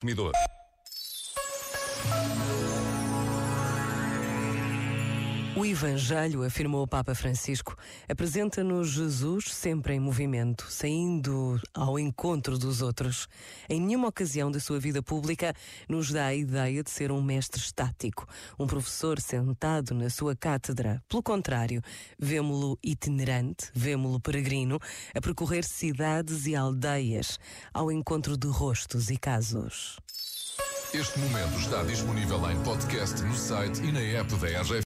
Consumidor. O Evangelho, afirmou o Papa Francisco, apresenta-nos Jesus sempre em movimento, saindo ao encontro dos outros. Em nenhuma ocasião da sua vida pública nos dá a ideia de ser um mestre estático, um professor sentado na sua cátedra. Pelo contrário, vemo-lo itinerante, vemo-lo peregrino, a percorrer cidades e aldeias, ao encontro de rostos e casos. Este momento está disponível em podcast no site e na app da RGF.